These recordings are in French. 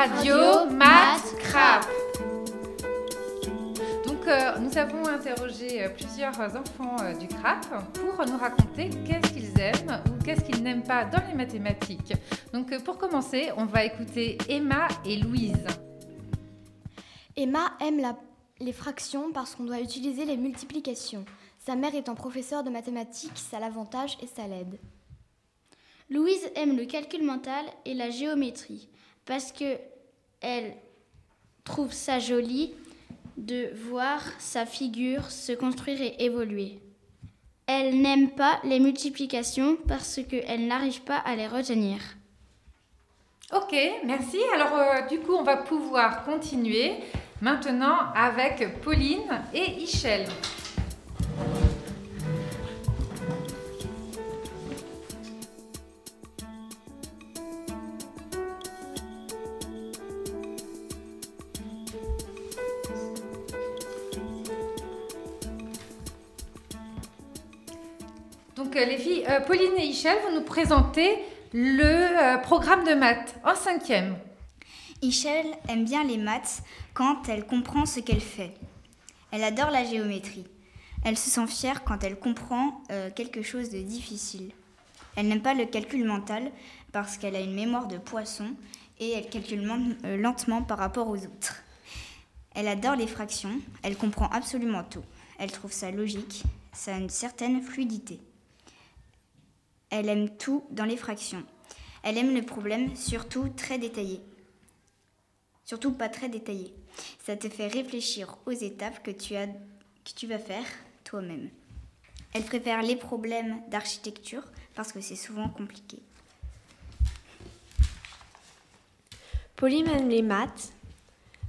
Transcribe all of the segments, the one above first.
Radio Math Crap. Donc, euh, nous avons interrogé euh, plusieurs enfants euh, du CRAP pour nous raconter qu'est-ce qu'ils aiment ou qu'est-ce qu'ils n'aiment pas dans les mathématiques. Donc, pour commencer, on va écouter Emma et Louise. Emma aime les fractions parce qu'on doit utiliser les multiplications. Sa mère étant professeure de mathématiques, ça l'avantage et ça l'aide. Louise aime le calcul mental et la géométrie parce que elle trouve ça joli de voir sa figure se construire et évoluer. Elle n'aime pas les multiplications parce qu'elle n'arrive pas à les retenir. Ok, merci. Alors euh, du coup, on va pouvoir continuer maintenant avec Pauline et Ichel. Donc euh, les filles, euh, Pauline et Ichel vont nous présenter le euh, programme de maths en cinquième. Ichel aime bien les maths quand elle comprend ce qu'elle fait. Elle adore la géométrie. Elle se sent fière quand elle comprend quelque chose de difficile. Elle n'aime pas le calcul mental parce qu'elle a une mémoire de poisson et elle calcule lentement par rapport aux autres. Elle adore les fractions, elle comprend absolument tout. Elle trouve ça logique, ça a une certaine fluidité. Elle aime tout dans les fractions. Elle aime le problème, surtout très détaillé. Surtout pas très détaillé. Ça te fait réfléchir aux étapes que tu, as, que tu vas faire toi-même. Elle préfère les problèmes d'architecture parce que c'est souvent compliqué. Pauline aime les maths,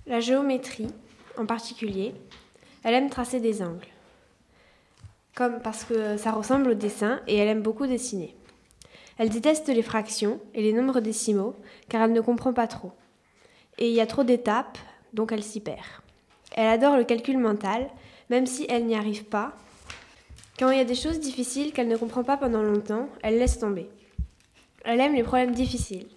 la géométrie en particulier. Elle aime tracer des angles comme parce que ça ressemble au dessin et elle aime beaucoup dessiner. Elle déteste les fractions et les nombres décimaux car elle ne comprend pas trop. Et il y a trop d'étapes, donc elle s'y perd. Elle adore le calcul mental, même si elle n'y arrive pas. Quand il y a des choses difficiles qu'elle ne comprend pas pendant longtemps, elle laisse tomber. Elle aime les problèmes difficiles.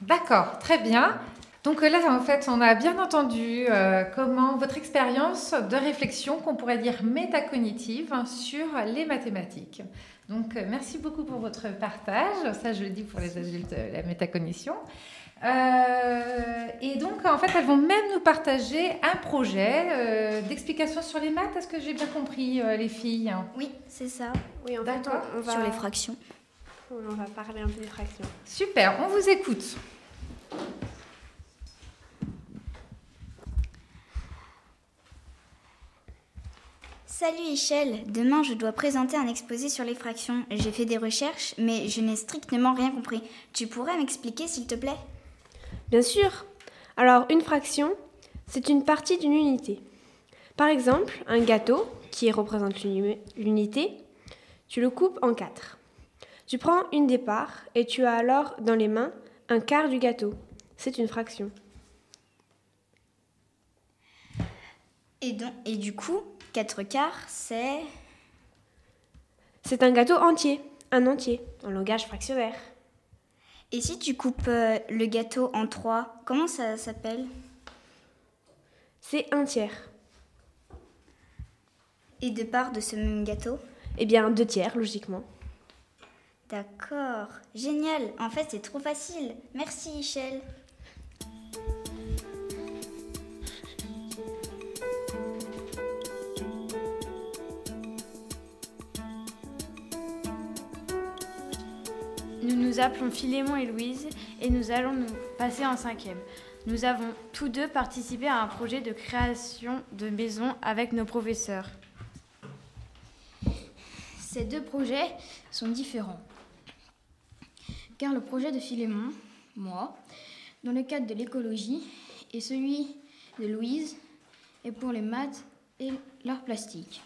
D'accord, très bien. Donc là, en fait, on a bien entendu euh, comment votre expérience de réflexion, qu'on pourrait dire métacognitive, sur les mathématiques. Donc euh, merci beaucoup pour votre partage. Ça, je le dis pour les adultes, euh, la métacognition. et donc, en fait, elles vont même nous partager un projet d'explication sur les maths. Est-ce que j'ai bien compris, les filles? Oui, c'est ça. Oui, en fait, on, va... Sur les fractions. On va parler un peu des fractions. Super, on vous écoute. Salut Michel, demain je dois présenter un exposé sur les fractions. J'ai fait des recherches, mais je n'ai strictement rien compris. Tu pourrais m'expliquer s'il te plaît? Bien sûr. Alors, une fraction, c'est une partie d'une unité. Par exemple, un gâteau, qui représente l'unité, tu le coupes en quatre. Tu prends une des parts et tu as alors dans les mains un quart du gâteau. C'est une fraction. Et, donc, et du coup, 4 quarts, c'est... C'est un gâteau entier, un entier, en langage fractionnaire. Et si tu coupes euh, le gâteau en 3, comment ça s'appelle? C'est un tiers. Et de part de ce même gâteau? Eh bien, deux tiers, logiquement. D'accord, génial. En fait, c'est trop facile. Merci, Michel. Nous nous appelons Philémon et Louise et nous allons nous passer en cinquième. Nous avons tous deux participé à un projet de création de maison avec nos professeurs. Ces deux projets sont différents. Car le projet de Philémon, moi, dans le cadre de l'écologie, et celui de Louise est pour les maths et l'art plastique.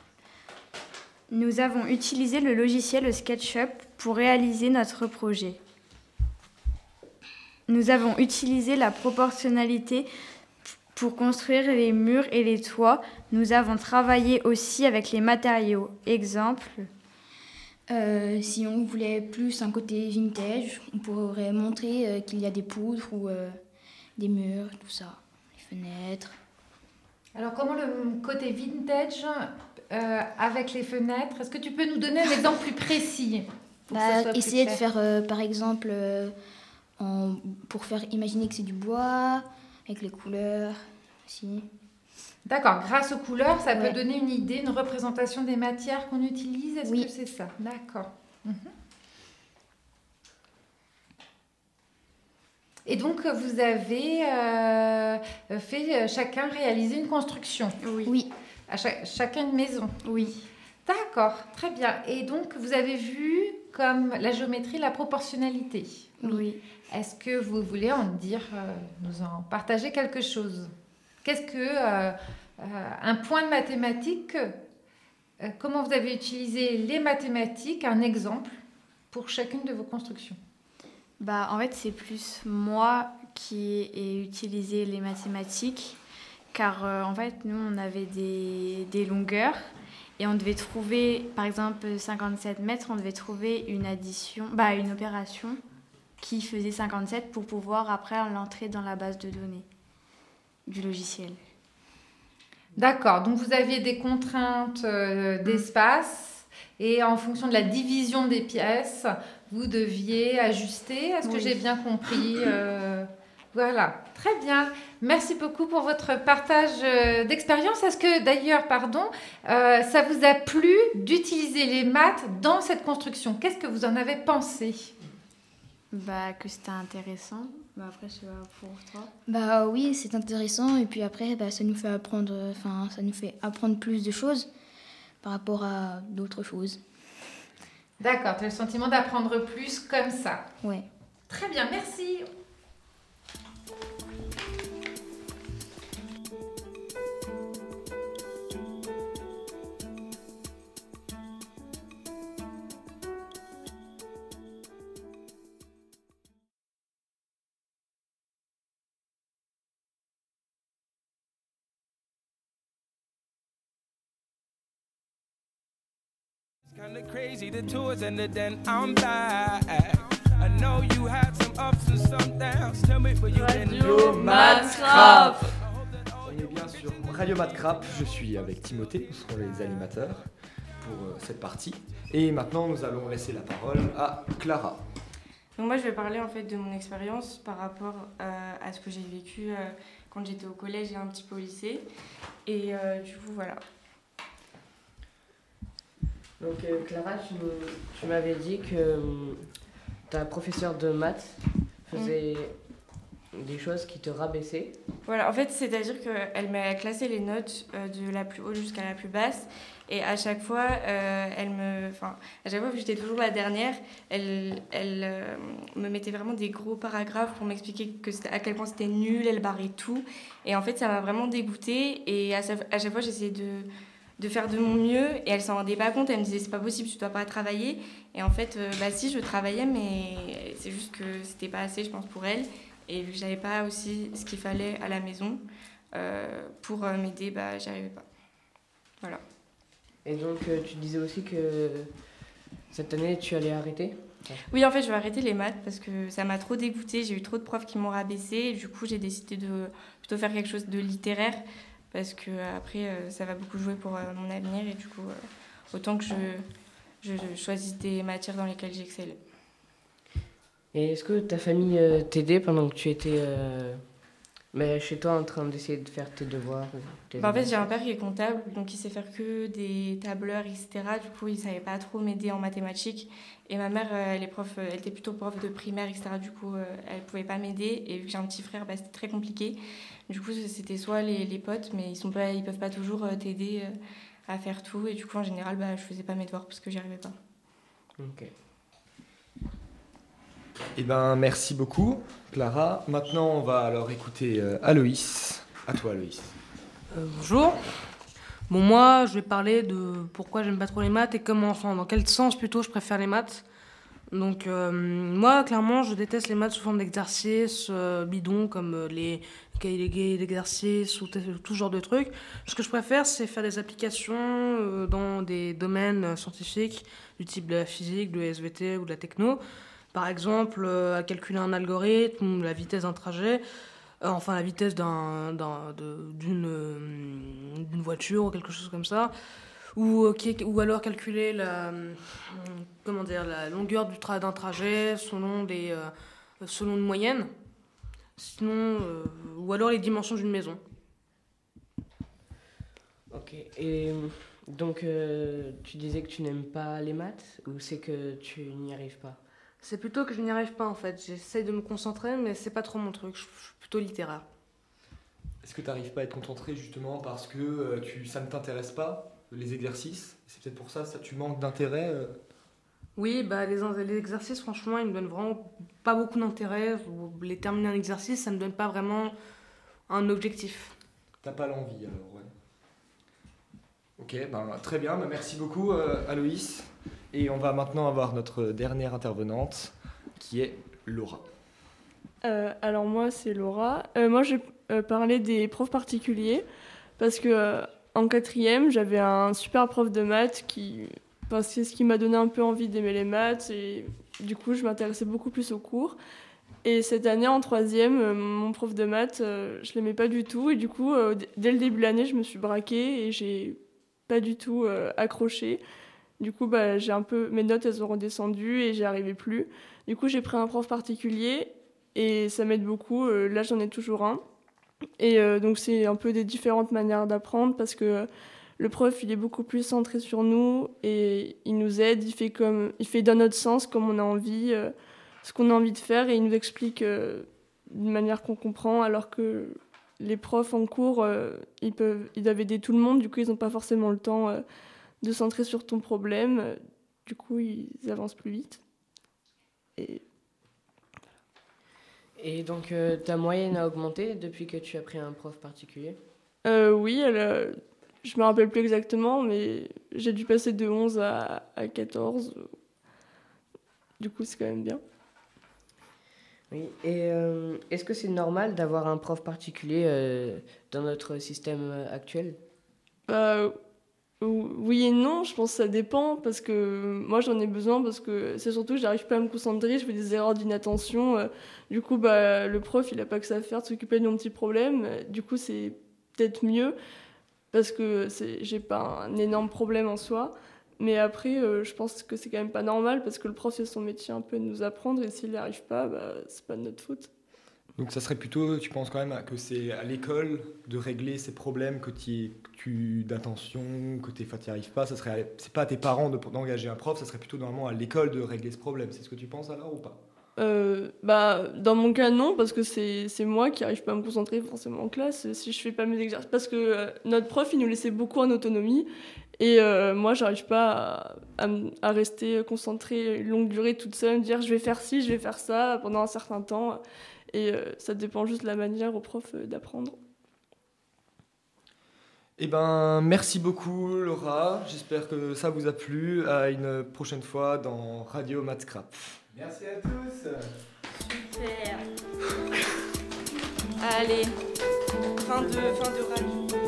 Nous avons utilisé le logiciel SketchUp pour réaliser notre projet. Nous avons utilisé la proportionnalité pour construire les murs et les toits. Nous avons travaillé aussi avec les matériaux. Exemple, euh, si on voulait plus un côté vintage, on pourrait montrer euh, qu'il y a des poudres ou euh, des murs, tout ça, les fenêtres. Alors, comment le côté vintage euh, avec les fenêtres Est-ce que tu peux nous donner un exemple plus précis Bah, plus essayer de faire, euh, par exemple, euh, en- pour faire imaginer que c'est du bois, avec les couleurs aussi. D'accord, grâce aux couleurs, ça Ouais. peut donner une idée, une représentation des matières qu'on utilise. Est-ce Oui. que c'est ça? D'accord. Mhm. Et donc, vous avez euh, fait euh, chacun réaliser une construction, Oui. Oui, à cha- chacun une maison. Oui. D'accord, très bien. Et donc, vous avez vu comme la géométrie, la proportionnalité. Oui. Est-ce que vous voulez en dire, euh, nous en partager quelque chose? Qu'est-ce que euh, euh, un point de mathématiques euh, Comment vous avez utilisé les mathématiques Un exemple pour chacune de vos constructions? Bah, en fait, c'est plus moi qui ai utilisé les mathématiques, car euh, en fait, nous, on avait des, des longueurs et on devait trouver, par exemple, 57 mètres, on devait trouver une addition, bah, une opération qui faisait 57 pour pouvoir après l'entrer dans la base de données du logiciel. D'accord, donc vous aviez des contraintes euh, d'espace et en fonction de la division des pièces, vous deviez ajuster. Est-ce que j'ai bien compris euh, Voilà, très bien. Merci beaucoup pour votre partage euh, d'expérience. Est-ce que d'ailleurs, pardon, euh, ça vous a plu d'utiliser les maths dans cette construction? Qu'est-ce que vous en avez pensé? Bah, que c'était intéressant. Bah, après, c'est pour toi. bah oui, c'est intéressant et puis après, bah, ça nous fait apprendre, enfin, ça nous fait apprendre plus de choses par rapport à d'autres choses. D'accord, tu as le sentiment d'apprendre plus comme ça. Ouais. Très bien, merci. Kinda crazy, the tours then I'm back. I know you had some ups and some downs. Tell me where you been. On est bien sur Radio Matcrap, je suis avec Timothée, nous serons les animateurs pour euh, cette partie. Et maintenant nous allons laisser la parole à Clara. Donc moi je vais parler en fait de mon expérience par rapport euh, à ce que j'ai vécu euh, quand j'étais au collège et un petit peu au lycée. Et euh, du coup voilà. Donc euh, Clara, tu, m'avais dit que euh, ta professeure de maths faisait des choses qui te rabaissaient. Voilà, en fait, c'est-à-dire qu'elle m'a classé les notes euh, de la plus haute jusqu'à la plus basse. Et à chaque fois, elle me. Enfin, à chaque fois que j'étais toujours la dernière, elle, elle me mettait vraiment des gros paragraphes pour m'expliquer à quel point c'était nul, elle barrait tout. Et en fait, ça m'a vraiment dégoûtée. Et à chaque fois, j'essayais de, de faire de mon mieux. Et elle s'en rendait pas compte. Elle me disait, c'est pas possible, tu dois pas travailler. Et en fait, euh, bah si, je travaillais, mais c'est juste que c'était pas assez, je pense, pour elle. Et vu que j'avais pas aussi ce qu'il fallait à la maison euh, pour euh, m'aider, bah j'y arrivais pas. Voilà. Et donc tu disais aussi que cette année tu allais arrêter? Oui, en fait, je vais arrêter les maths parce que ça m'a trop dégoûtée. J'ai eu trop de profs qui m'ont rabaissé. Et du coup, j'ai décidé de plutôt faire quelque chose de littéraire parce que euh, après, euh, ça va beaucoup jouer pour euh, mon avenir. Et du coup, autant que je, je choisisse des matières dans lesquelles j'excelle. Et est-ce que ta famille t'aidait pendant que tu étais mais chez toi en train d'essayer de faire tes devoirs tes Bah, en fait, j'ai un père qui est comptable, donc il sait faire que des tableurs, etc. Du coup, il savait pas trop m'aider en mathématiques. Et ma mère, euh, elle est prof, euh, elle était plutôt prof de primaire, etc. Du coup, euh, elle pouvait pas m'aider. Et vu que j'ai un petit frère, bah, c'était très compliqué. Du coup, c'était soit les, les potes, mais ils sont pas, ils peuvent pas toujours euh, t'aider euh, à faire tout. Et du coup, en général, bah, je faisais pas mes devoirs parce que j'y arrivais pas. Ok. Eh ben merci beaucoup Clara. Maintenant on va alors écouter euh, Aloïs. À toi Aloïs. Euh, bonjour. Bon, moi, je vais parler de pourquoi j'aime pas trop les maths et comment, enfin, dans quel sens plutôt je préfère les maths? Donc, euh, moi, clairement, je déteste les maths sous forme d'exercices bidons comme les cahiers d'exercices ou tout genre de trucs. Ce que je préfère, c'est faire des applications dans des domaines scientifiques du type de la physique, de la SVT ou de la techno. Par exemple, euh, à calculer un algorithme la vitesse d'un trajet. euh, enfin la vitesse d'un, euh, d'une voiture ou quelque chose comme ça, ou, ou alors calculer la, comment dire, la longueur d'un trajet selon, euh, selon une moyenne, sinon, ou alors les dimensions d'une maison. Ok. Et donc, tu disais que tu n'aimes pas les maths ou c'est que tu n'y arrives pas? C'est plutôt que je n'y arrive pas en fait. J'essaie de me concentrer, mais c'est pas trop mon truc. Je suis plutôt littéraire. Est-ce que tu n'arrives pas à être concentré justement parce que euh, tu, ça ne t'intéresse pas, les exercices? C'est peut-être pour ça, ça tu manques d'intérêt euh? Oui, bah, les, les exercices, franchement, ils me donnent vraiment pas beaucoup d'intérêt. Les terminer un exercice, ça me donne pas vraiment un objectif. T'as pas l'envie alors, ouais. Ok, ben, très bien, ben, merci beaucoup euh, Aloïs. Et on va maintenant avoir notre dernière intervenante qui est Laura. Euh, alors moi c'est Laura. Euh, moi je vais parler des profs particuliers parce que euh, en quatrième j'avais un super prof de maths qui, c'est ce qui m'a donné un peu envie d'aimer les maths et du coup je m'intéressais beaucoup plus aux cours. Et cette année en troisième, euh, mon prof de maths, euh, je l'aimais pas du tout et du coup euh, dès le début de l'année je me suis braquée et j'ai pas du tout euh, accroché. Du coup, bah, j'ai un peu mes notes elles ont redescendu et j'y arrivais plus. Du coup, j'ai pris un prof particulier et ça m'aide beaucoup. Euh, là, j'en ai toujours un. Et euh, donc, c'est un peu des différentes manières d'apprendre parce que le prof, il est beaucoup plus centré sur nous et il nous aide. Il fait, comme, il fait dans notre sens, comme on a envie, euh, ce qu'on a envie de faire et il nous explique d'une manière qu'on comprend. Alors que les profs en cours, ils, peuvent, ils doivent aider tout le monde. Du coup, ils n'ont pas forcément le temps de centrer sur ton problème. Du coup, ils avancent plus vite. Et Et donc, euh, ta moyenne a augmenté depuis que tu as pris un prof particulier? Euh, oui, elle, euh, je me rappelle plus exactement, mais j'ai dû passer de 11 à, à 14. Du coup, c'est quand même bien. Oui. Et euh, est-ce que c'est normal d'avoir un prof particulier dans notre système actuel? Bah, oui et non, je pense que ça dépend parce que moi j'en ai besoin parce que c'est surtout j'arrive pas à me concentrer, je fais des erreurs d'inattention. euh, Du coup, bah, le prof il a pas que ça à faire de s'occuper de mon petit problème. euh, Du coup, c'est peut-être mieux parce que j'ai pas un énorme problème en soi. Mais après, euh, je pense que c'est quand même pas normal parce que le prof c'est son métier un peu nous apprendre et s'il n'y arrive pas, bah, c'est pas de notre faute. Donc ça serait plutôt, tu penses quand même que c'est à l'école de régler ces problèmes que tu tu d'attention, que tu n'y arrives pas, ça serait c'est pas à tes parents de- d'engager un prof, ça serait plutôt normalement à l'école de régler ce problème. C'est ce que tu penses alors ou pas? Euh, bah, dans mon cas, non, parce que c'est moi qui arrive pas à me concentrer forcément en classe si je fais pas mes exercices. Parce que euh, notre prof, il nous laissait beaucoup en autonomie. Et euh, moi, j'arrive pas à rester concentrée une longue durée toute seule, me dire je vais faire ci, je vais faire ça pendant un certain temps. Et euh, ça dépend juste de la manière au prof euh, d'apprendre. Eh ben, merci beaucoup Laura. J'espère que ça vous a plu. À une prochaine fois dans Radio Mathscrap. Merci à tous. Super. Allez, fin de, fin de radio.